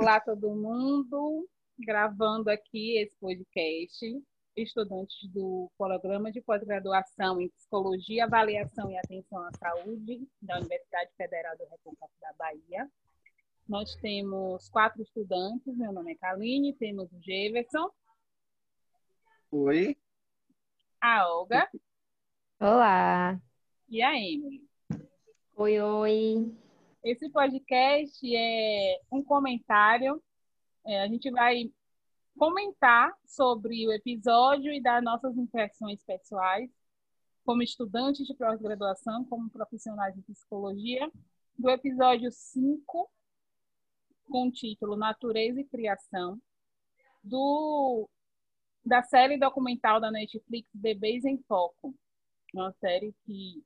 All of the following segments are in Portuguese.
Olá, todo mundo. Gravando aqui esse podcast. Estudantes do Programa de Pós-Graduação em Psicologia, Avaliação e Atenção à Saúde da Universidade Federal do Recôncavo da Bahia. Nós temos quatro estudantes. Meu nome é Kaline, temos o Jefferson. Oi. A Olga. Olá. E a Emily. Oi, oi. Esse podcast é um comentário. É, a gente vai comentar sobre o episódio e dar nossas impressões pessoais, como estudantes de pós-graduação, como profissionais de psicologia, do episódio 5, com o título Natureza e Criação, do, da série documental da Netflix Bebês em Foco, uma série que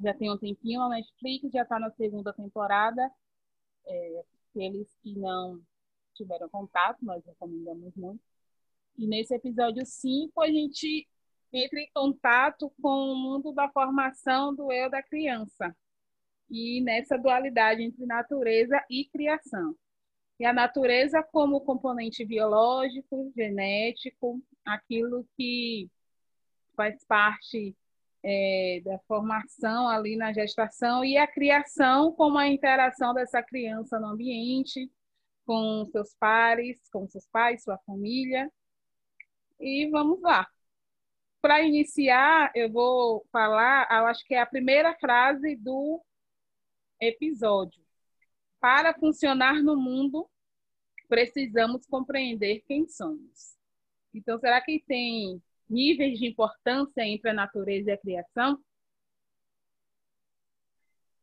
já tem um tempinho na Netflix, já está na segunda temporada. É, aqueles que não tiveram contato, nós recomendamos muito. E nesse episódio 5, a gente entra em contato com o mundo da formação do eu da criança. E nessa dualidade entre natureza e criação. E a natureza como componente biológico, genético, aquilo que faz parte é, da formação ali na gestação e a criação como a interação dessa criança no ambiente, com seus pares, com seus pais, sua família. E vamos lá. Para iniciar, eu vou falar, eu acho que é a primeira frase do episódio. Para funcionar no mundo, precisamos compreender quem somos. Então, será que tem níveis de importância entre a natureza e a criação?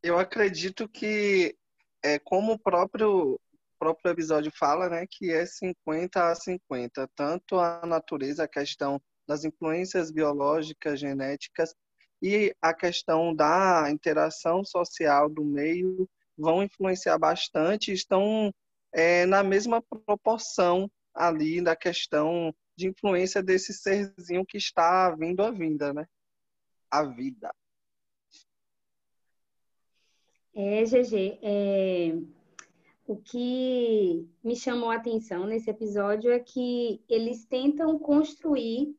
Eu acredito que, é, como o próprio, próprio episódio fala, né, que é 50 a 50, tanto a natureza, a questão das influências biológicas, genéticas e a questão da interação social do meio vão influenciar bastante, estão é, na mesma proporção ali da questão de influência desse serzinho que está vindo à vinda, né? A vida. É, GG, é... o que me chamou a atenção nesse episódio é que eles tentam construir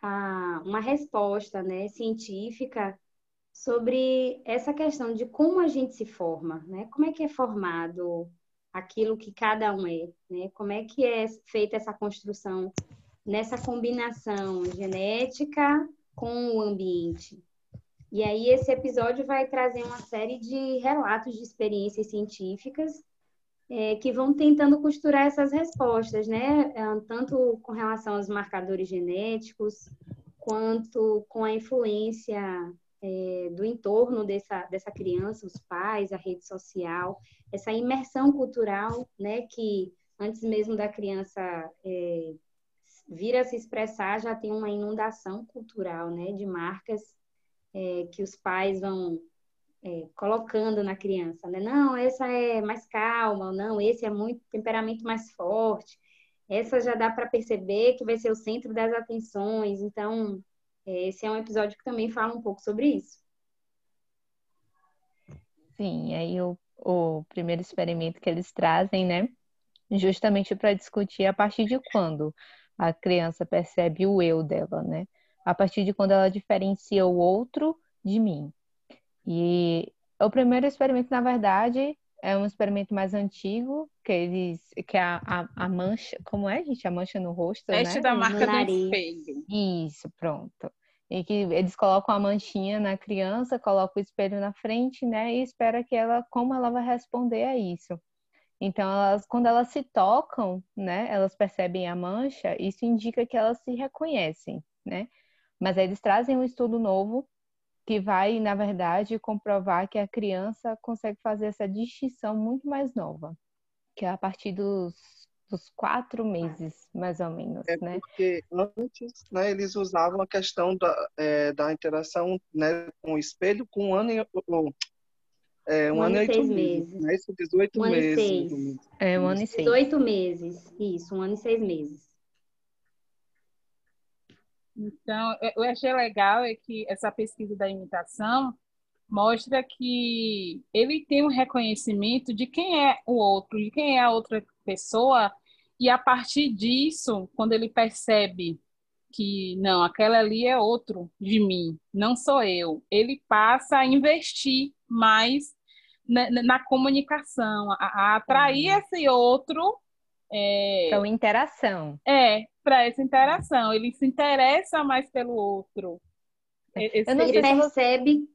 a... uma resposta né, científica sobre essa questão de como a gente se forma, né? Como é que é formado aquilo que cada um é, né? Como é que é feita essa construção nessa combinação genética com o ambiente. E aí esse episódio vai trazer uma série de relatos de experiências científicas é, que vão tentando costurar essas respostas, né? É, tanto com relação aos marcadores genéticos, quanto com a influência é, do entorno dessa, dessa criança, os pais, a rede social, essa imersão cultural, né? Que antes mesmo da criança é, vir a se expressar, já tem uma inundação cultural, né, de marcas é, que os pais vão é, colocando na criança, né? Não, essa é mais calma, não, esse é muito temperamento mais forte. Essa já dá para perceber que vai ser o centro das atenções. Então, é, esse é um episódio que também fala um pouco sobre isso. Sim, aí o, o primeiro experimento que eles trazem, né? Justamente para discutir a partir de quando a criança percebe o eu dela, né? A partir de quando ela diferencia o outro de mim. E o primeiro experimento, na verdade, é um experimento mais antigo, que eles que é a, a, a mancha, como é, gente? A mancha no rosto, Teste né? da marca do espelho. Isso, pronto. E que eles colocam a manchinha na criança, colocam o espelho na frente, né? E espera que ela, como ela vai responder a isso. Então, elas, quando elas se tocam, né, elas percebem a mancha, isso indica que elas se reconhecem, né? Mas eles trazem um estudo novo que vai, na verdade, comprovar que a criança consegue fazer essa distinção muito mais nova, que é a partir dos, dos quatro meses, mais ou menos, é né? Porque antes, né, eles usavam a questão da, é, da interação né, com o espelho com um ano e, é, um, um ano e oito meses. meses. Né? Isso, 18 um meses. Seis. É, um ano e seis. 18 meses. Isso, um ano e seis meses. Então, eu achei legal é que essa pesquisa da imitação, mostra que ele tem um reconhecimento de quem é o outro, de quem é a outra pessoa, e a partir disso, quando ele percebe que não, aquela ali é outro de mim, não sou eu, ele passa a investir mais na, na comunicação, a, a atrair uhum. esse outro. É, então, interação. É, para essa interação. Ele se interessa mais pelo outro. Esse, ele percebe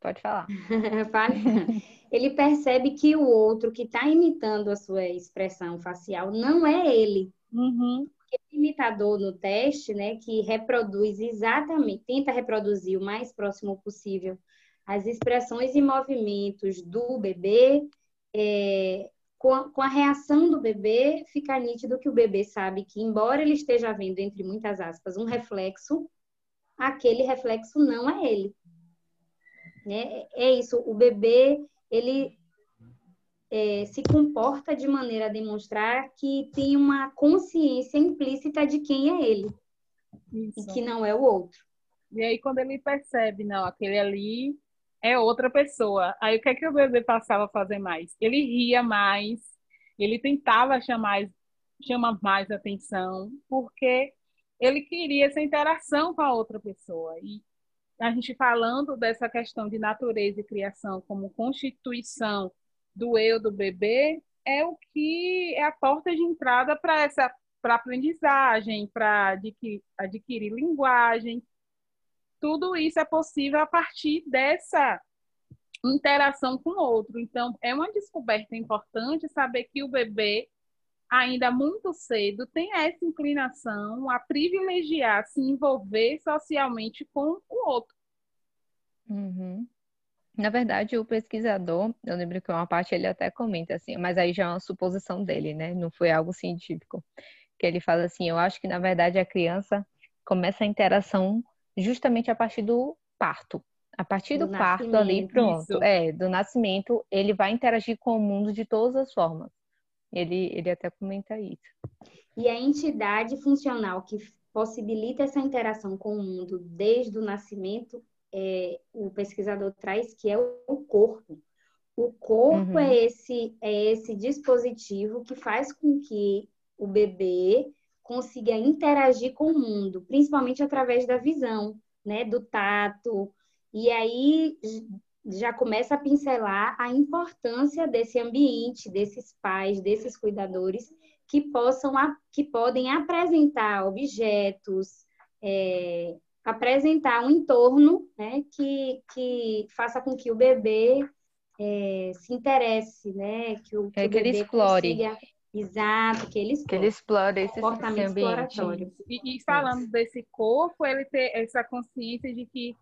Pode falar. ele percebe que o outro que está imitando a sua expressão facial não é ele. Uhum. O imitador no teste, né, que reproduz exatamente, tenta reproduzir o mais próximo possível as expressões e movimentos do bebê, é, com, a, com a reação do bebê, fica nítido que o bebê sabe que, embora ele esteja vendo, entre muitas aspas, um reflexo, aquele reflexo não é ele. Né? É isso, o bebê, ele é, se comporta de maneira a demonstrar que tem uma consciência implícita de quem é ele isso. e que não é o outro. E aí, quando ele percebe, não, aquele ali é outra pessoa, aí o que é que o bebê passava a fazer mais? Ele ria mais, ele tentava chamar, chamar mais atenção, porque ele queria essa interação com a outra pessoa. E a gente falando dessa questão de natureza e criação como constituição do eu do bebê, é o que é a porta de entrada para essa para aprendizagem, para adquirir, adquirir linguagem. Tudo isso é possível a partir dessa interação com o outro. Então, é uma descoberta importante saber que o bebê, ainda muito cedo, tem essa inclinação a privilegiar, se envolver socialmente com o outro. Uhum. Na verdade, o pesquisador, eu lembro que uma parte ele até comenta assim, mas aí já é uma suposição dele, né? Não foi algo científico. Que ele fala assim: eu acho que na verdade a criança começa a interação justamente a partir do parto. A partir do, do parto ali, pronto. Isso. É, do nascimento, ele vai interagir com o mundo de todas as formas. Ele, ele até comenta isso. E a entidade funcional que possibilita essa interação com o mundo desde o nascimento é, o pesquisador traz, que é o corpo. O corpo uhum. é, esse, é esse dispositivo que faz com que o bebê consiga interagir com o mundo, principalmente através da visão, né, do tato. E aí já começa a pincelar a importância desse ambiente, desses pais, desses cuidadores que possam que podem apresentar objetos, é, apresentar um entorno né, que, que faça com que o bebê é, se interesse, né? Que o, que é, o bebê ele explore. Consiga... Exato, que ele explore. Que ele explore esse comportamento exploratório. E, e falando Isso. desse corpo, ele ter essa consciência de que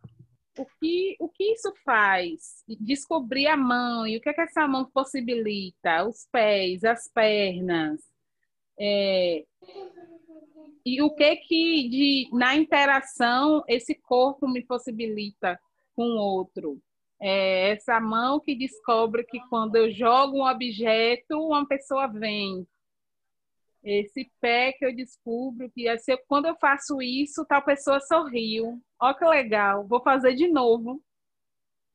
o que, o que isso faz? Descobrir a mão e o que é que essa mão possibilita? Os pés, as pernas. É, e o que que de, na interação esse corpo me possibilita com o outro? É essa mão que descobre que quando eu jogo um objeto, uma pessoa vem. Esse pé que eu descubro que eu, quando eu faço isso, tal pessoa sorriu. Ó que legal, vou fazer de novo.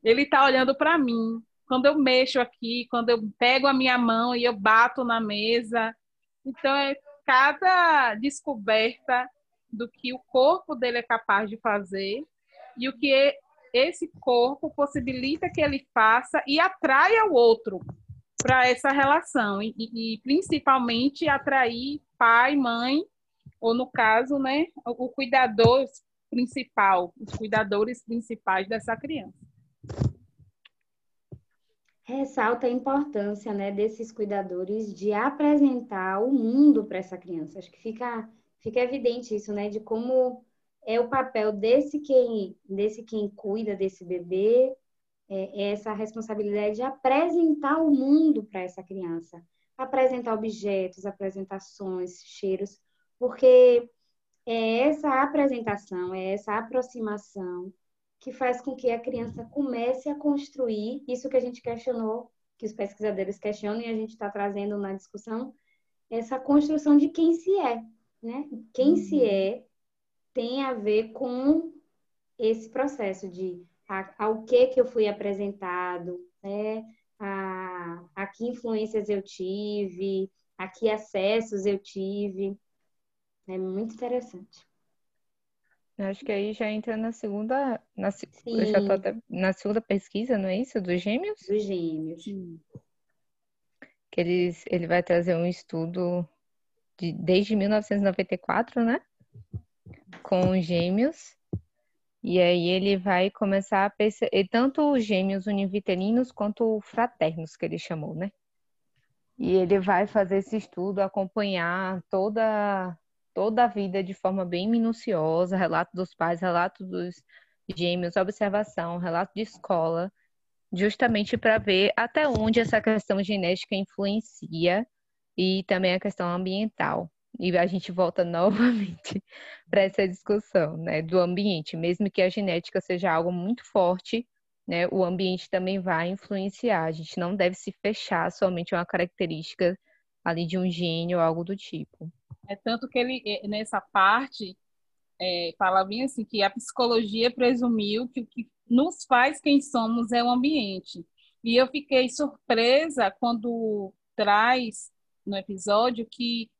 Ele está olhando para mim. Quando eu mexo aqui, quando eu pego a minha mão e eu bato na mesa, então é cada descoberta do que o corpo dele é capaz de fazer e o que esse corpo possibilita que ele faça e atraia o outro para essa relação e, e, principalmente atrair pai, mãe ou no caso, né, o cuidador principal, os cuidadores principais dessa criança ressalta a importância né, desses cuidadores de apresentar o mundo para essa criança. Acho que fica, fica evidente isso, né? De como é o papel desse quem, desse quem cuida desse bebê, é, é essa responsabilidade de apresentar o mundo para essa criança. Apresentar objetos, apresentações, cheiros, porque é essa apresentação, é essa aproximação que faz com que a criança comece a construir isso que a gente questionou, que os pesquisadores questionam e a gente está trazendo na discussão, essa construção de quem se é, né? Quem uhum. se é tem a ver com esse processo de a, ao que que eu fui apresentado, né? A, a que influências eu tive, a que acessos eu tive. É muito interessante. Acho que aí já entra na segunda, na, eu já tô até, na segunda pesquisa, não é isso? Dos gêmeos? Dos gêmeos. Que eles, ele vai trazer um estudo de, desde 1994, né? Com gêmeos. E aí ele vai começar a perceber, tanto os gêmeos univitelinos quanto fraternos, que ele chamou, né? E ele vai fazer esse estudo, acompanhar toda toda a vida de forma bem minuciosa, relato dos pais, relato dos gêmeos, observação, relato de escola, justamente para ver até onde essa questão genética influencia e também a questão ambiental. E a gente volta novamente para essa discussão, né, do ambiente, mesmo que a genética seja algo muito forte, né, o ambiente também vai influenciar. A gente não deve se fechar somente a uma característica ali de um gene ou algo do tipo. É tanto que ele, é, nessa parte, é, fala bem assim, que a psicologia presumiu que o que nos faz quem somos é o ambiente. E eu fiquei surpresa quando traz no episódio que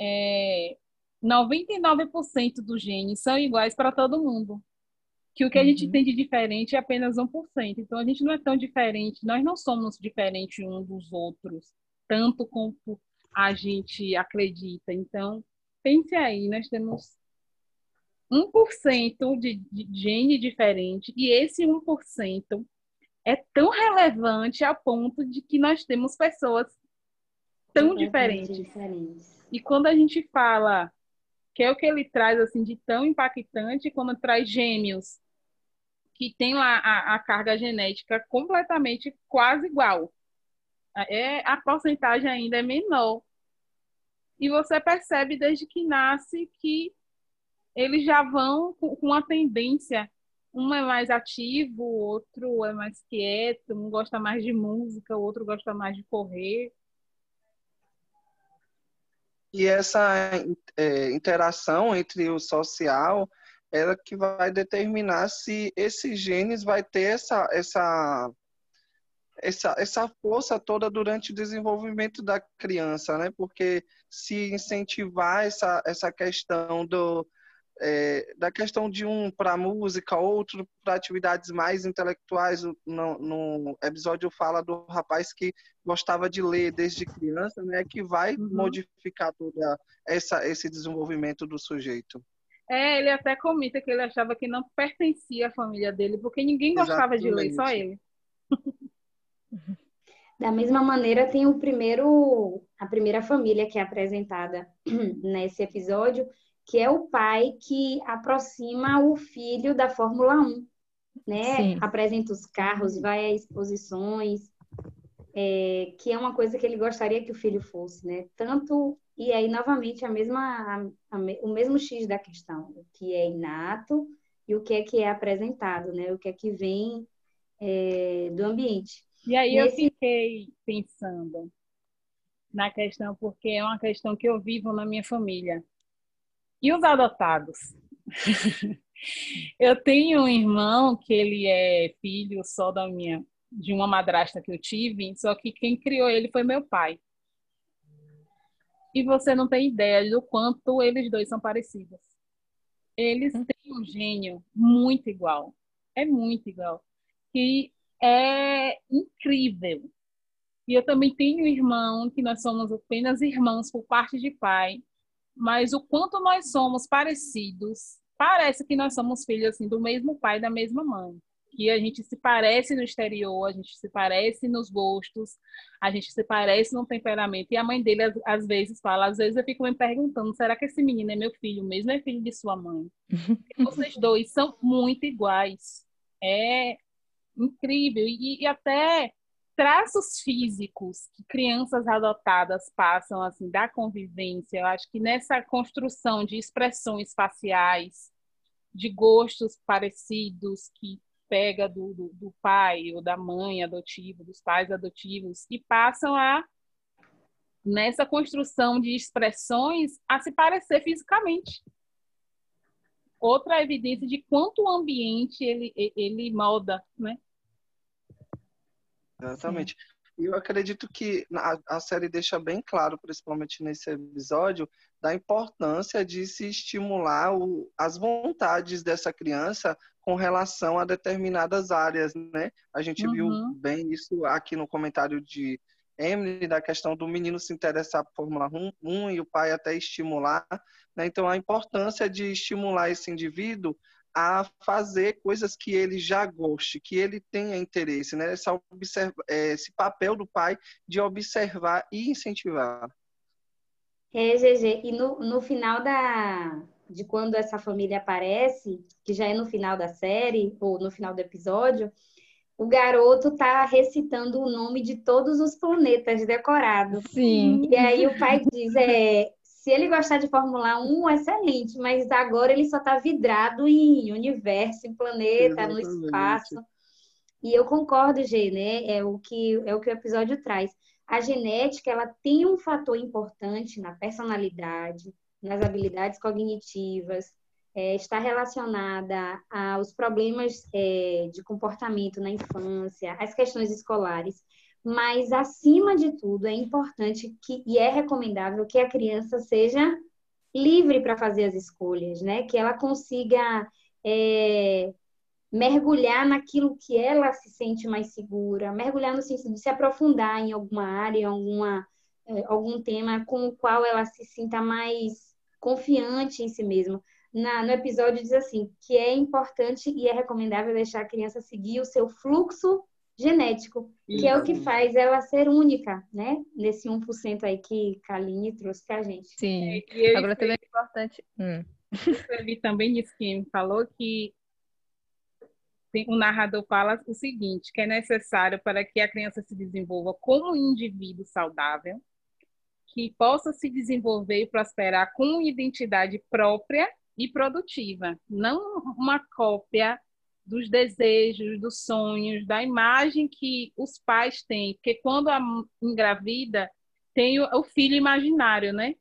é, 99% dos genes são iguais para todo mundo. Que o que a gente uhum. tem de diferente é apenas 1%. Então a gente não é tão diferente, nós não somos diferentes uns dos outros, tanto quanto a gente acredita. Então, pense aí, nós temos 1% de, de gene diferente e esse 1% é tão relevante a ponto de que nós temos pessoas tão diferentes. diferentes. E quando a gente fala que é o que ele traz assim de tão impactante, quando traz gêmeos que tem lá a, a carga genética completamente quase igual é, a porcentagem ainda é menor. E você percebe desde que nasce que eles já vão com, com uma tendência. Um é mais ativo, o outro é mais quieto, um gosta mais de música, o outro gosta mais de correr. E essa é, interação entre o social ela que vai determinar se esses genes vai ter essa, essa essa, essa força toda durante o desenvolvimento da criança, né? Porque se incentivar essa, essa questão do, é, da questão de um para música, outro para atividades mais intelectuais. No, no, episódio fala do rapaz que gostava de ler desde criança, né? Que vai uhum. modificar toda essa esse desenvolvimento do sujeito. É, ele até comenta que ele achava que não pertencia à família dele, porque ninguém gostava Exatamente. de ler, só ele. Da mesma maneira, tem o primeiro, a primeira família que é apresentada nesse episódio, que é o pai que aproxima o filho da Fórmula 1, né? Sim. Apresenta os carros, vai a exposições, é, que é uma coisa que ele gostaria que o filho fosse, né? Tanto e aí novamente a mesma a, a, o mesmo X da questão, o que é inato e o que é que é apresentado, né? O que é que vem é, do ambiente. E aí Nesse... eu fiquei pensando na questão, porque é uma questão que eu vivo na minha família. E os adotados? eu tenho um irmão que ele é filho só da minha de uma madrasta que eu tive, só que quem criou ele foi meu pai. E você não tem ideia do quanto eles dois são parecidos. Eles hum. têm um gênio muito igual. É muito igual. E é incrível. E eu também tenho um irmão, que nós somos apenas irmãos por parte de pai, mas o quanto nós somos parecidos, parece que nós somos filhos assim, do mesmo pai e da mesma mãe. Que a gente se parece no exterior, a gente se parece nos gostos, a gente se parece no temperamento. E a mãe dele, às, vezes, fala, às vezes eu fico me perguntando, será que esse menino é meu filho mesmo, é filho de sua mãe? Vocês dois são muito iguais. É incrível. E, e até traços físicos que crianças adotadas passam assim da convivência. Eu acho que nessa construção de expressões faciais, de gostos parecidos que pega do, do, do, pai ou da mãe adotivo, dos pais adotivos, e passam a nessa construção de expressões a se parecer fisicamente. outra evidência de quanto o ambiente ele, ele molda, né? Exatamente. E eu acredito que a, a série deixa bem claro, principalmente nesse episódio, da importância de se estimular o, as vontades dessa criança com relação a determinadas áreas, né? A gente uhum. viu bem isso aqui no comentário de Emily, da questão do menino se interessar por Fórmula 1, 1 e o pai até estimular. Né? Então, a importância de estimular esse indivíduo a fazer coisas que ele já goste, que ele tenha interesse, né? Esse, observa, é, esse papel do pai de observar e incentivar. É, GG, e no, no final da, de quando essa família aparece, que já é no final da série, ou no final do episódio, o garoto tá recitando o nome de todos os planetas decorados. Sim. E aí o pai diz, é, se ele gostar de Fórmula 1, excelente, mas agora ele só está vidrado em universo, em planeta, Exatamente. no espaço. E eu concordo, Gê, né? É o que é o que o episódio traz. A genética, ela tem um fator importante na personalidade, nas habilidades cognitivas, é, está relacionada aos problemas é, de comportamento na infância, às questões escolares, mas acima de tudo é importante que e é recomendável que a criança seja livre para fazer as escolhas, né? Que ela consiga é, mergulhar naquilo que ela se sente mais segura, mergulhar no sentido de se aprofundar em alguma área, em alguma, é, algum tema com o qual ela se sinta mais confiante em si mesma na, no episódio diz assim, que é importante e é recomendável deixar a criança seguir o seu fluxo genético, que é o que faz ela ser única, né? Nesse 1% aí que Kaline trouxe pra gente. Sim, é, agora também é importante... Hum. Escrevi também disse que falou que o narrador fala o seguinte, que é necessário para que a criança se desenvolva como um indivíduo saudável, que possa se desenvolver e prosperar com identidade própria e produtiva, não uma cópia dos desejos, dos sonhos, da imagem que os pais têm, porque quando a engravida tem o filho imaginário, né?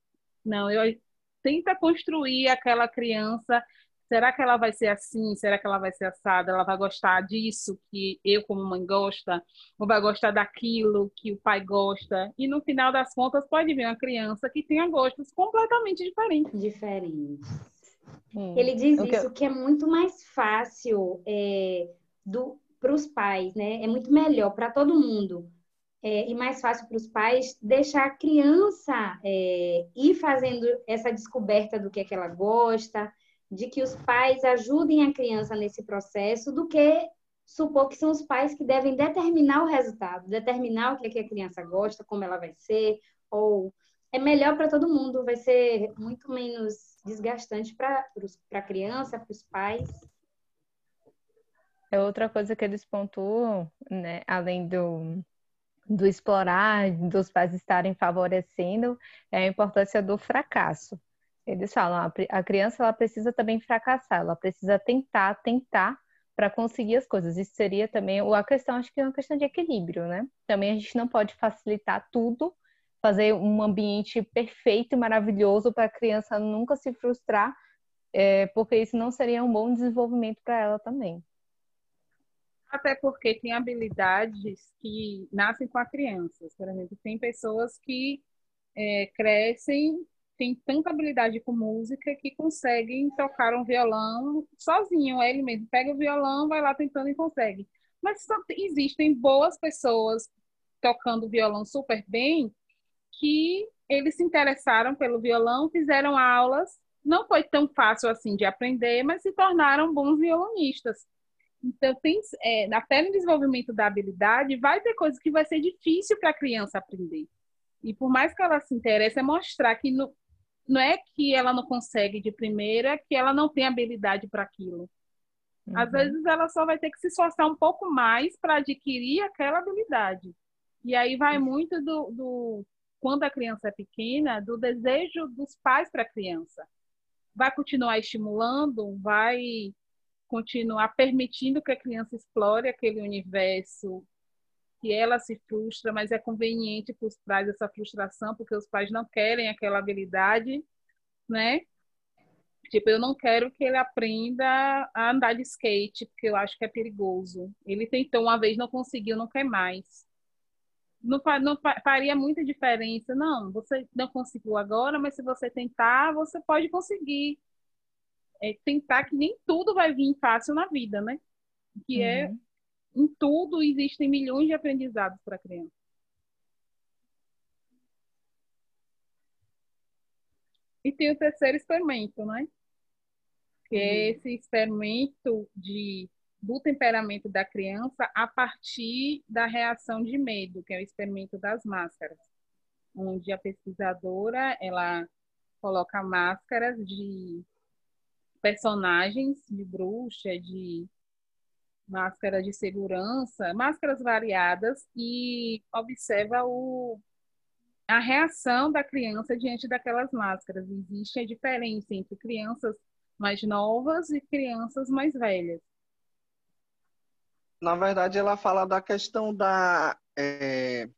Não, eu tenta construir aquela criança. Será que ela vai ser assim? Será que ela vai ser assada? Ela vai gostar disso que eu, como mãe, gosta? Ou vai gostar daquilo que o pai gosta? E no final das contas, pode vir uma criança que tenha gostos completamente diferentes. Diferentes. Ele diz isso, que é muito mais fácil é, para os pais, né? É muito melhor para todo mundo. É, e mais fácil para os pais deixar a criança é, ir fazendo essa descoberta do que é que ela gosta, de que os pais ajudem a criança nesse processo, do que supor que são os pais que devem determinar o resultado, determinar o que, é que a criança gosta, como ela vai ser, ou é melhor para todo mundo, vai ser muito menos desgastante para a criança, para os pais. É outra coisa que eles pontuam, né, além do, do explorar, dos pais estarem favorecendo, é a importância do fracasso. Eles falam, a criança ela precisa também fracassar, ela precisa tentar, tentar para conseguir as coisas. Isso seria também a questão, acho que é uma questão de equilíbrio, né? Também a gente não pode facilitar tudo fazer um ambiente perfeito e maravilhoso para a criança nunca se frustrar, é, porque isso não seria um bom desenvolvimento para ela também. Até porque tem habilidades que nascem com a criança. Por exemplo, tem pessoas que é, crescem, têm tanta habilidade com música que conseguem tocar um violão sozinho, ele mesmo. Pega o violão, vai lá tentando e consegue. Mas existem boas pessoas tocando violão super bem que eles se interessaram pelo violão, fizeram aulas. Não foi tão fácil assim de aprender, mas se tornaram bons violonistas. Então, tem, é, até no desenvolvimento da habilidade, vai ter coisas que vai ser difícil para a criança aprender. E por mais que ela se interesse, é mostrar que no, não é que ela não consegue de primeira, é que ela não tem habilidade para aquilo. Uhum. Às vezes ela só vai ter que se esforçar um pouco mais para adquirir aquela habilidade. E aí vai muito do, do quando a criança é pequena, do desejo dos pais para a criança. Vai continuar estimulando, vai continuar permitindo que a criança explore aquele universo que ela se frustra, mas é conveniente para os pais essa frustração, porque os pais não querem aquela habilidade, né? Tipo, eu não quero que ele aprenda a andar de skate, porque eu acho que é perigoso. Ele tentou uma vez, não conseguiu, não quer mais. Não, não faria muita diferença. Não, você não conseguiu agora, mas se você tentar, você pode conseguir. É tentar que nem tudo vai vir fácil na vida, né? Que é, uhum. é, em tudo existem milhões de aprendizados para a criança. E tem o terceiro experimento, né? Que é uhum. é esse experimento de, do temperamento da criança a partir da reação de medo, que é o experimento das máscaras, onde a pesquisadora ela coloca máscaras de personagens de bruxa, de máscaras de segurança, máscaras variadas e observa o a reação da criança diante daquelas máscaras. Existe a diferença entre crianças mais novas e crianças mais velhas. Na verdade, ela fala da questão da, é,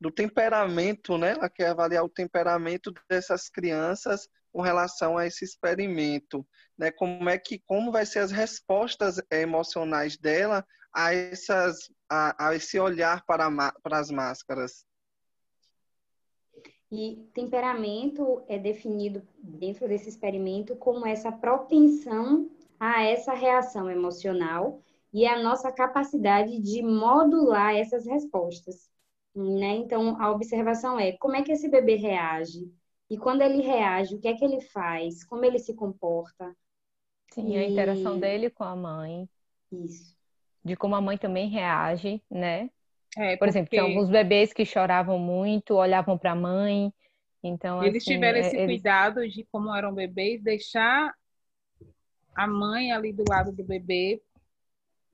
do temperamento, né? Ela quer avaliar o temperamento dessas crianças com relação a esse experimento, né? Como é que, como vai ser as respostas emocionais dela a essas, a, a esse olhar para, para as máscaras. E temperamento é definido dentro desse experimento como essa propensão a essa reação emocional e a nossa capacidade de modular essas respostas. Né? Então, a observação é como é que esse bebê reage, e quando ele reage, o que é que ele faz, como ele se comporta. Sim, e... a interação dele com a mãe. Isso. De como a mãe também reage, né? É, Por exemplo, tinha alguns bebês que choravam muito, olhavam para a mãe. Então, eles assim, tiveram esse eles... cuidado de como eram bebês, deixar a mãe ali do lado do bebê,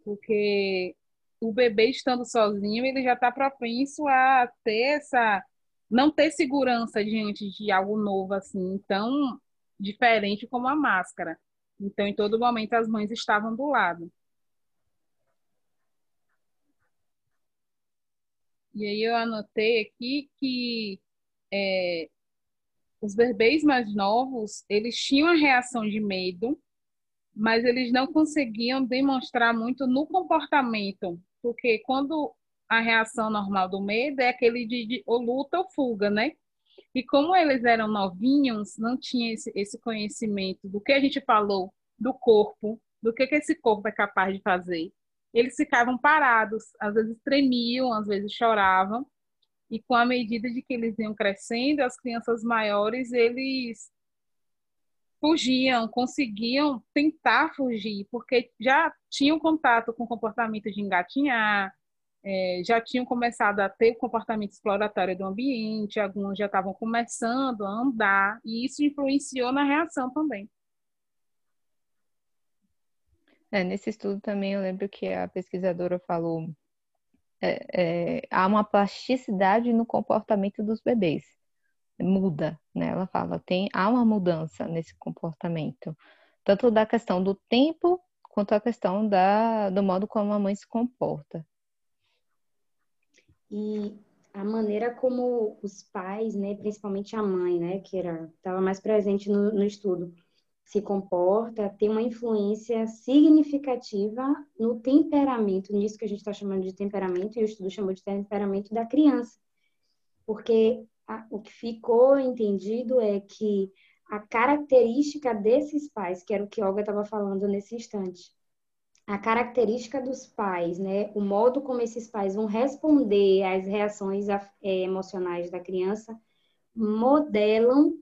porque o bebê estando sozinho, ele já está propenso a ter essa não ter segurança diante de algo novo assim, tão diferente como a máscara. Então, em todo momento as mães estavam do lado. E aí eu anotei aqui que é, os bebês mais novos, eles tinham a reação de medo, mas eles não conseguiam demonstrar muito no comportamento, porque quando a reação normal do medo é aquele de, de ou luta ou fuga, né? E como eles eram novinhos, não tinha esse, esse conhecimento do que a gente falou do corpo, do que, que esse corpo é capaz de fazer eles ficavam parados, às vezes tremiam, às vezes choravam. E com a medida de que eles iam crescendo, as crianças maiores, eles fugiam, conseguiam tentar fugir, porque já tinham contato com o comportamento de engatinhar, é, já tinham começado a ter o comportamento exploratório do ambiente, alguns já estavam começando a andar, e isso influenciou na reação também. É, nesse estudo também eu lembro que a pesquisadora falou é, é, há uma plasticidade no comportamento dos bebês. Muda, né? Ela fala, tem, há uma mudança nesse comportamento. Tanto da questão do tempo, quanto a questão da, do modo como a mãe se comporta. E a maneira como os pais, né, principalmente a mãe, né, que era estava mais presente no, no estudo, se comporta tem uma influência significativa no temperamento, nisso que a gente está chamando de temperamento, e o estudo chamou de temperamento da criança. Porque o que ficou entendido é que a característica desses pais, que era o que Olga estava falando nesse instante, a característica dos pais, né, o modo como esses pais vão responder às reações é, emocionais da criança, modelam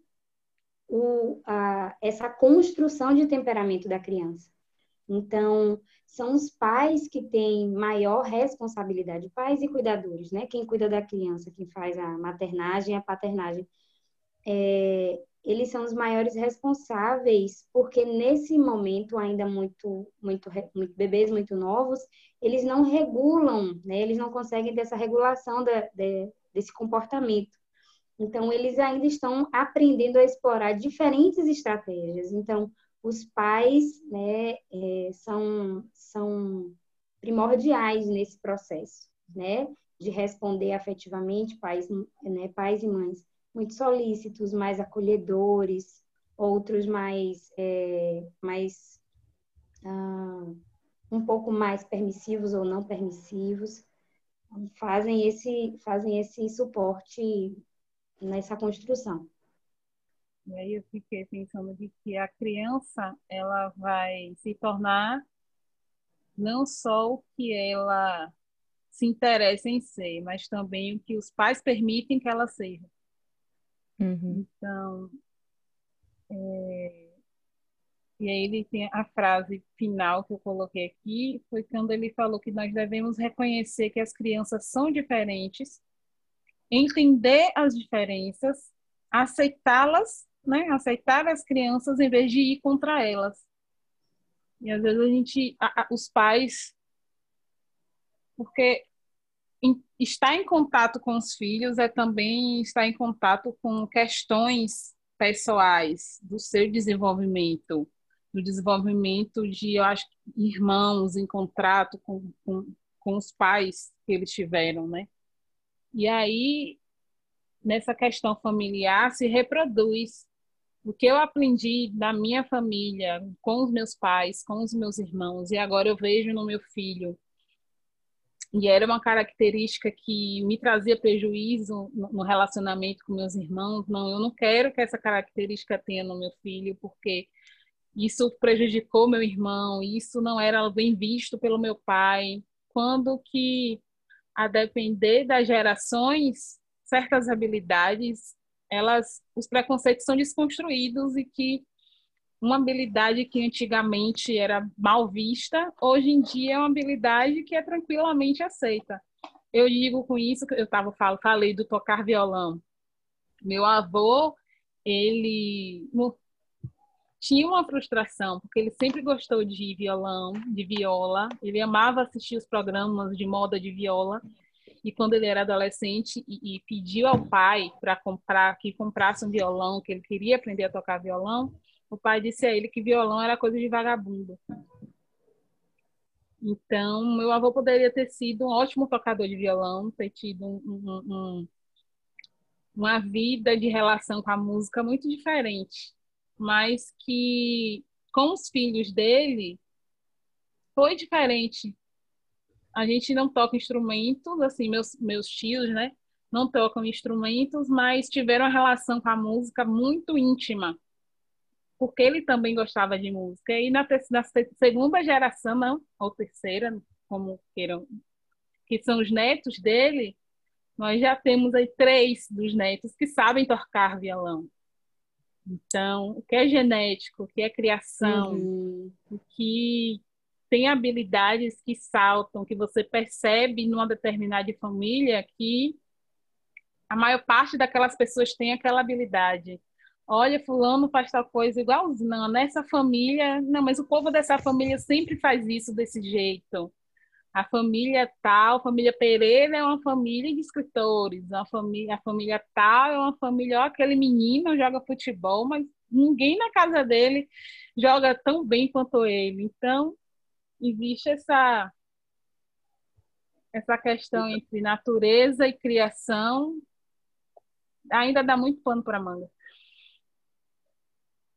o, a, essa construção de temperamento da criança. Então, são os pais que têm maior responsabilidade, pais e cuidadores, né? Quem cuida da criança, quem faz a maternagem a paternagem, é, eles são os maiores responsáveis, porque nesse momento, ainda muito, muito, muito bebês muito novos, eles não regulam, né? Eles não conseguem ter essa regulação da, de, desse comportamento. Então, eles ainda estão aprendendo a explorar diferentes estratégias. Então, os pais né, é, são, são primordiais nesse processo, né? De responder afetivamente, pais, né, pais e mães muito solícitos, mais acolhedores, outros mais, é, mais ah, um pouco mais permissivos ou não permissivos, fazem esse, fazem esse suporte nessa construção. E aí eu fiquei pensando de que a criança ela vai se tornar não só o que ela se interessa em ser, mas também o que os pais permitem que ela seja. Uhum. Então, é... e aí ele tem a frase final que eu coloquei aqui, foi quando ele falou que nós devemos reconhecer que as crianças são diferentes, entender as diferenças, aceitá-las, né? aceitar as crianças em vez de ir contra elas. E às vezes a gente, a, a, os pais porque em, estar em contato com os filhos é também estar em contato com questões pessoais do seu desenvolvimento, do desenvolvimento de, eu acho, irmãos em contrato com, com, com os pais que eles tiveram, né? E aí, nessa questão familiar, se reproduz o que eu aprendi na minha família, com os meus pais, com os meus irmãos, e agora eu vejo no meu filho e era uma característica que me trazia prejuízo no relacionamento com meus irmãos. Não, eu não quero que essa característica tenha no meu filho, porque isso prejudicou meu irmão, isso não era bem visto pelo meu pai. Quando que, a depender das gerações, certas habilidades, elas, os preconceitos são desconstruídos e que uma habilidade que antigamente era mal vista, hoje em dia é uma habilidade que é tranquilamente aceita. Eu digo com isso que eu tava falei do tocar violão. Meu avô, ele tinha uma frustração, porque ele sempre gostou de violão, de viola, ele amava assistir os programas de moda de viola. E quando ele era adolescente e, e pediu ao pai para comprar que comprasse um violão, que ele queria aprender a tocar violão, o pai disse a ele que violão era coisa de vagabundo. Então, meu avô poderia ter sido um ótimo tocador de violão, ter tido um, um, um, uma vida de relação com a música muito diferente, mas que com os filhos dele foi diferente. A gente não toca instrumentos, assim, meus, meus tios, né? Não tocam instrumentos, mas tiveram uma relação com a música muito íntima porque ele também gostava de música. E na, na segunda geração, não, ou terceira, como queiram, que são os netos dele, nós já temos aí três dos netos que sabem tocar violão. Então, o que é genético, o que é criação, uhum. o que tem habilidades que saltam, que você percebe numa determinada família que a maior parte daquelas pessoas tem aquela habilidade olha, fulano faz tal coisa igualzinho, não, nessa família, não, mas o povo dessa família sempre faz isso desse jeito. A família tal, a família Pereira é uma família de escritores, a família, a família tal é uma família, ó, aquele menino joga futebol, mas ninguém na casa dele joga tão bem quanto ele. Então, existe essa essa questão entre natureza e criação ainda dá muito pano para manga.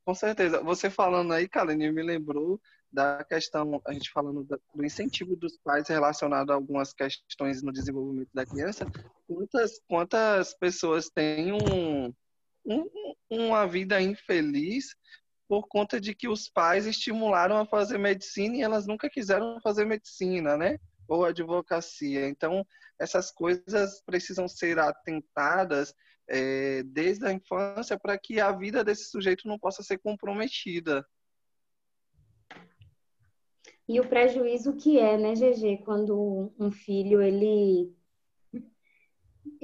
Com certeza. Você falando aí, Kalene, me lembrou da questão, a gente falando do incentivo dos pais relacionado a algumas questões no desenvolvimento da criança. Quantas, quantas pessoas têm um, um, uma vida infeliz por conta de que os pais estimularam a fazer medicina e elas nunca quiseram fazer medicina, né? Ou advocacia. Então, essas coisas precisam ser atentadas é, desde a infância para que a vida desse sujeito não possa ser comprometida. E o prejuízo que é, né, GG, quando um filho, ele,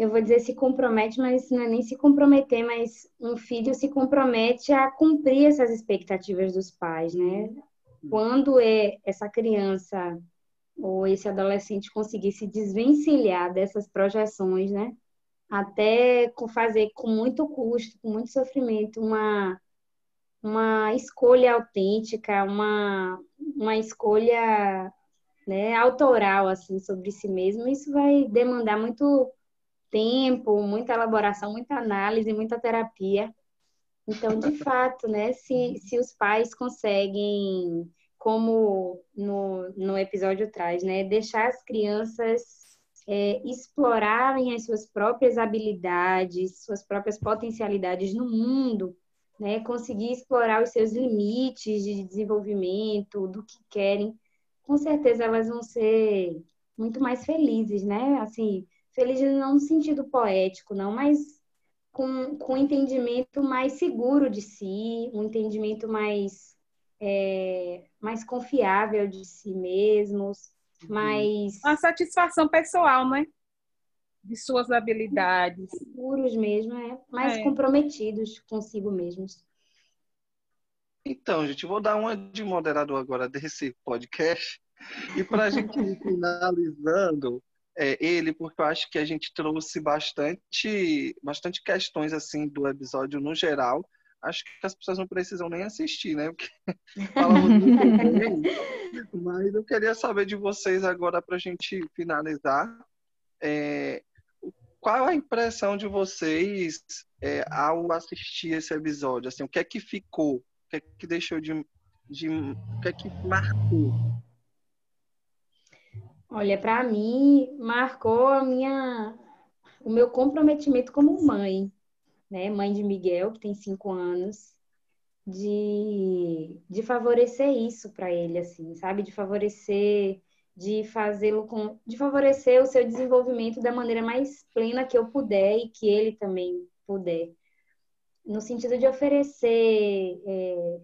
eu vou dizer se compromete, mas não é nem se comprometer, mas um filho se compromete a cumprir essas expectativas dos pais, né? Quando é essa criança ou esse adolescente conseguir se desvencilhar dessas projeções, né? até fazer com muito custo, com muito sofrimento, uma, uma escolha autêntica, uma, uma escolha né, autoral assim sobre si mesmo, isso vai demandar muito tempo, muita elaboração, muita análise, muita terapia. Então, de fato, né, se, se os pais conseguem, como no, no episódio traz, né, deixar as crianças é, explorarem as suas próprias habilidades, suas próprias potencialidades no mundo, né? Conseguir explorar os seus limites de desenvolvimento, do que querem, com certeza elas vão ser muito mais felizes, né? Assim, felizes não no sentido poético, não, mas com, com um entendimento mais seguro de si, um entendimento mais, é, mais confiável de si mesmos, Uhum. mais. Uma satisfação pessoal, né? De suas habilidades. Seguros mesmo, é. Mais é. comprometidos consigo mesmos. Então, gente, vou dar uma de moderador agora desse podcast. E para a gente ir finalizando é, ele, porque eu acho que a gente trouxe bastante, bastante questões assim do episódio no geral. Acho que as pessoas não precisam nem assistir, né? Porque. Mas eu queria saber de vocês agora para a gente finalizar. É, qual a impressão de vocês é, ao assistir esse episódio? Assim, o que é que ficou? O que é que deixou de, de o que é que marcou? Olha, para mim marcou a minha o meu comprometimento como mãe, né? Mãe de Miguel que tem cinco anos de, de favorecer isso para ele, assim, sabe? De favorecer, de fazê-lo com, de favorecer o seu desenvolvimento da maneira mais plena que eu puder e que ele também puder, no sentido de oferecer é,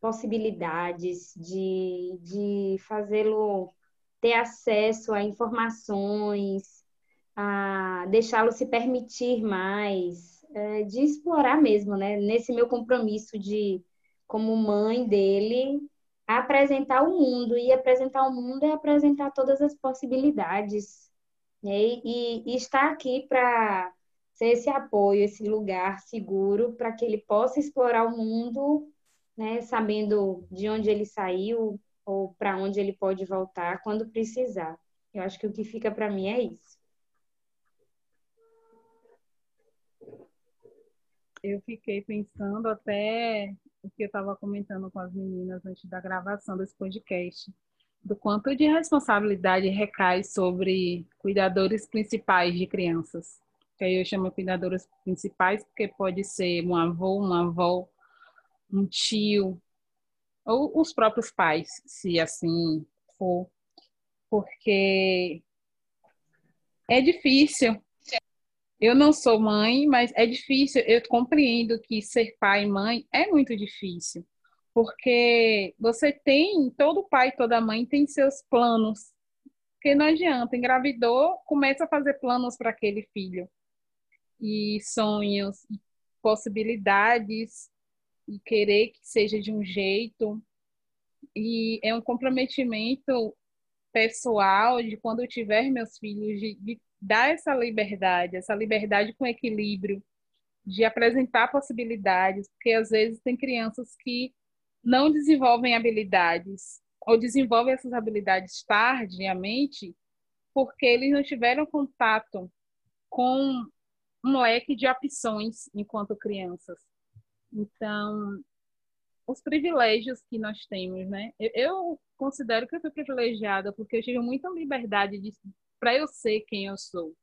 possibilidades, de, de fazê-lo ter acesso a informações, a deixá-lo se permitir mais, é, de explorar mesmo, né? Nesse meu compromisso de, como mãe dele, apresentar o mundo. E apresentar o mundo é apresentar todas as possibilidades. Né? E, e estar aqui para ser esse apoio, esse lugar seguro para que ele possa explorar o mundo, né? Sabendo de onde ele saiu ou para onde ele pode voltar quando precisar. Eu acho que o que fica para mim é isso. eu fiquei pensando até o que eu estava comentando com as meninas antes da gravação desse podcast, do quanto de responsabilidade recai sobre cuidadores principais de crianças. Que aí eu chamo cuidadores principais porque pode ser um avô, uma avó, um tio, ou os próprios pais, se assim for. Porque é difícil eu não sou mãe, mas é difícil. Eu compreendo que ser pai e mãe é muito difícil, porque você tem, todo pai, toda mãe tem seus planos. Porque não adianta, engravidou, começa a fazer planos para aquele filho. E sonhos, possibilidades, e querer que seja de um jeito. E é um comprometimento pessoal de quando eu tiver meus filhos, de, de dar essa liberdade, essa liberdade com equilíbrio, de apresentar possibilidades, porque às vezes tem crianças que não desenvolvem habilidades ou desenvolvem essas habilidades tardiamente porque eles não tiveram contato com um leque de opções enquanto crianças. Então, os privilégios que nós temos, né? Eu, eu considero que eu fui privilegiada porque eu tive muita liberdade de para eu ser quem eu sou,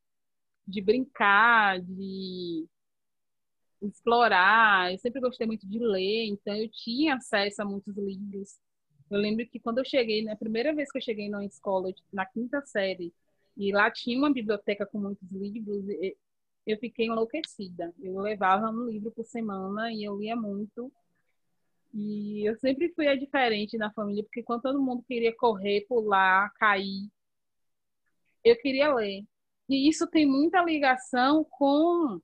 de brincar, de explorar. Eu sempre gostei muito de ler, então eu tinha acesso a muitos livros. Eu lembro que quando eu cheguei, na primeira vez que eu cheguei numa escola, na quinta série, e lá tinha uma biblioteca com muitos livros, eu fiquei enlouquecida. Eu levava um livro por semana e eu lia muito. E eu sempre fui a diferente na família, porque quando todo mundo queria correr, pular, cair, eu queria ler. E isso tem muita ligação com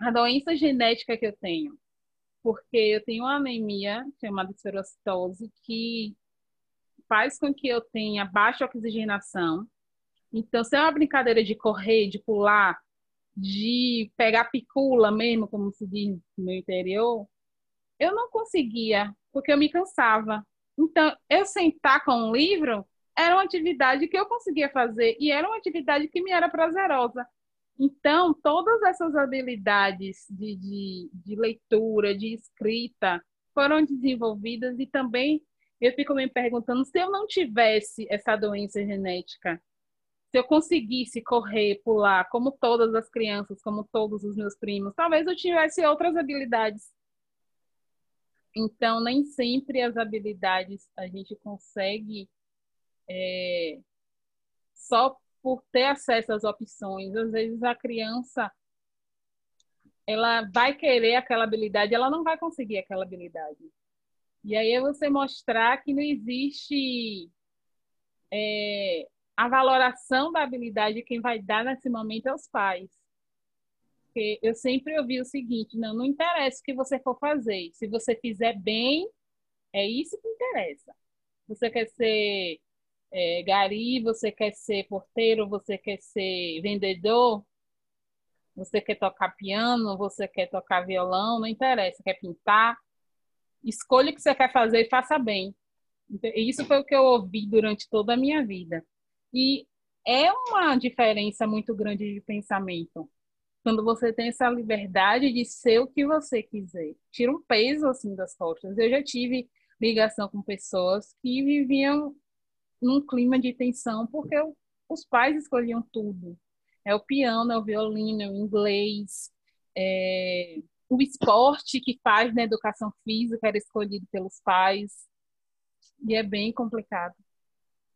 a doença genética que eu tenho. Porque eu tenho uma anemia chamada esferocitose que faz com que eu tenha baixa oxigenação. Então, se é uma brincadeira de correr, de pular, de pegar picula mesmo, como se diz no meu interior, eu não conseguia, porque eu me cansava. Então, eu sentar com um livro, era uma atividade que eu conseguia fazer e era uma atividade que me era prazerosa. Então, todas essas habilidades de, de, de leitura, de escrita, foram desenvolvidas e também eu fico me perguntando se eu não tivesse essa doença genética, se eu conseguisse correr, pular, como todas as crianças, como todos os meus primos, talvez eu tivesse outras habilidades. Então, nem sempre as habilidades a gente consegue é, só por ter acesso às opções. Às vezes a criança ela vai querer aquela habilidade, ela não vai conseguir aquela habilidade. E aí é você mostrar que não existe é, a valoração da habilidade, quem vai dar nesse momento é os pais. Porque eu sempre ouvi o seguinte: não, não interessa o que você for fazer, se você fizer bem, é isso que interessa. Você quer ser é, gari, você quer ser porteiro, você quer ser vendedor, você quer tocar piano, você quer tocar violão, não interessa, quer pintar. Escolha o que você quer fazer e faça bem. Isso foi o que eu ouvi durante toda a minha vida. E é uma diferença muito grande de pensamento. Quando você tem essa liberdade de ser o que você quiser. Tira um peso assim das costas. Eu já tive ligação com pessoas que viviam num clima de tensão porque os pais escolhiam tudo. É o piano, é o violino, é o inglês, é o esporte que faz na educação física era escolhido pelos pais. E é bem complicado.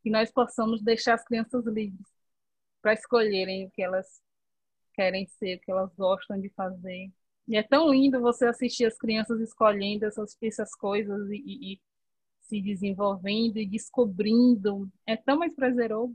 Que nós possamos deixar as crianças livres para escolherem o que elas querem ser, o que elas gostam de fazer. E é tão lindo você assistir as crianças escolhendo essas, essas coisas e, e, e se desenvolvendo e descobrindo. É tão mais prazeroso.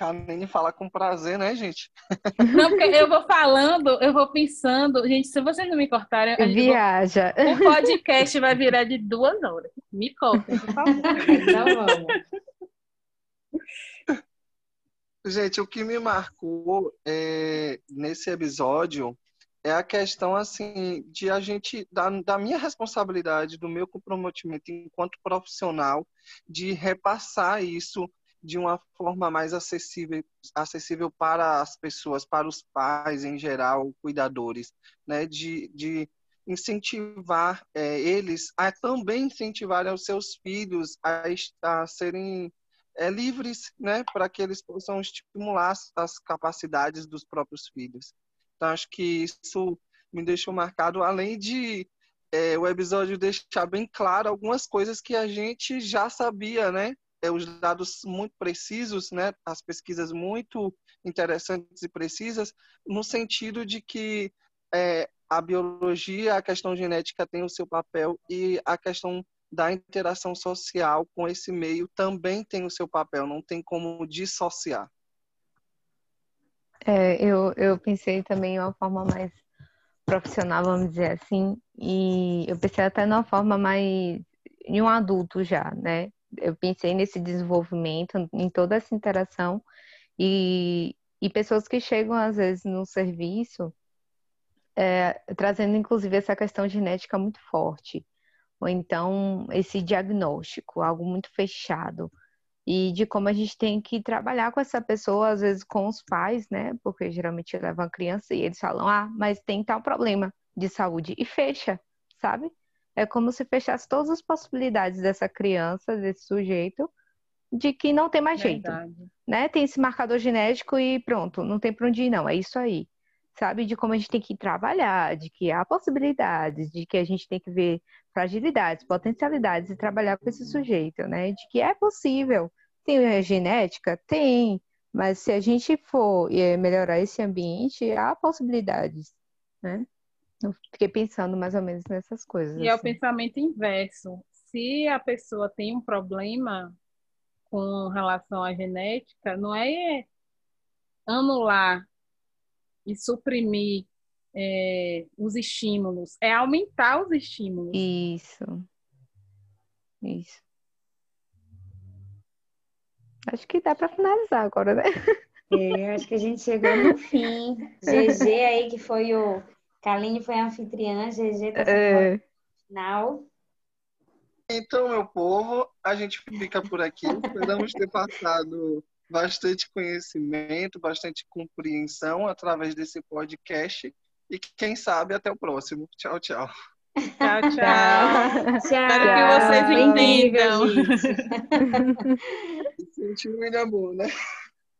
Canene fala com prazer, né, gente? Não, porque eu vou falando, eu vou pensando. Gente, se vocês não me cortarem, viaja. Vou... O podcast vai virar de duas horas. Me cortem, por favor. Então Gente, o que me marcou é, nesse episódio é a questão assim de a gente da, da minha responsabilidade, do meu comprometimento enquanto profissional, de repassar isso de uma forma mais acessível, acessível para as pessoas, para os pais em geral, cuidadores, né? De, de incentivar é, eles a também incentivarem os seus filhos a, a serem é, livres, né? Para que eles possam estimular as capacidades dos próprios filhos. Então, acho que isso me deixou marcado, além de é, o episódio deixar bem claro algumas coisas que a gente já sabia, né? É, os dados muito precisos, né, as pesquisas muito interessantes e precisas, no sentido de que é, a biologia, a questão genética tem o seu papel e a questão da interação social com esse meio também tem o seu papel, não tem como dissociar. É, eu, eu pensei também de uma forma mais profissional, vamos dizer assim, e eu pensei até de uma forma mais em um adulto já, né? Eu pensei nesse desenvolvimento, em toda essa interação e, e pessoas que chegam às vezes no serviço é, trazendo inclusive essa questão genética muito forte, ou então esse diagnóstico, algo muito fechado, e de como a gente tem que trabalhar com essa pessoa, às vezes com os pais, né? Porque geralmente levam a criança e eles falam, ah, mas tem tal problema de saúde, e fecha, sabe? É como se fechasse todas as possibilidades dessa criança, desse sujeito, de que não tem mais Verdade. jeito. Né? Tem esse marcador genético e pronto, não tem para onde ir, não. É isso aí. Sabe? De como a gente tem que trabalhar, de que há possibilidades, de que a gente tem que ver fragilidades, potencialidades e trabalhar com esse sujeito, né? De que é possível. Tem genética? Tem. Mas se a gente for eh, melhorar esse ambiente, há possibilidades, né? Eu fiquei pensando mais ou menos nessas coisas. E assim. é o assim. pensamento inverso. Se a pessoa tem um problema com relação à genética, não é anular e suprimir é, os estímulos, é aumentar os estímulos. Isso. Isso. Acho que dá para finalizar agora, né? É, acho que a gente chegou no fim. GG aí, que foi o Kaline foi a anfitriã, GG tá é. final. Então, meu povo, a gente fica por aqui. Esperamos ter passado bastante conhecimento, bastante compreensão através desse podcast. E quem sabe até o próximo. Tchau, tchau. Tchau, tchau. Tchau. Espero que vocês entendam. Sentiu muito amor, né?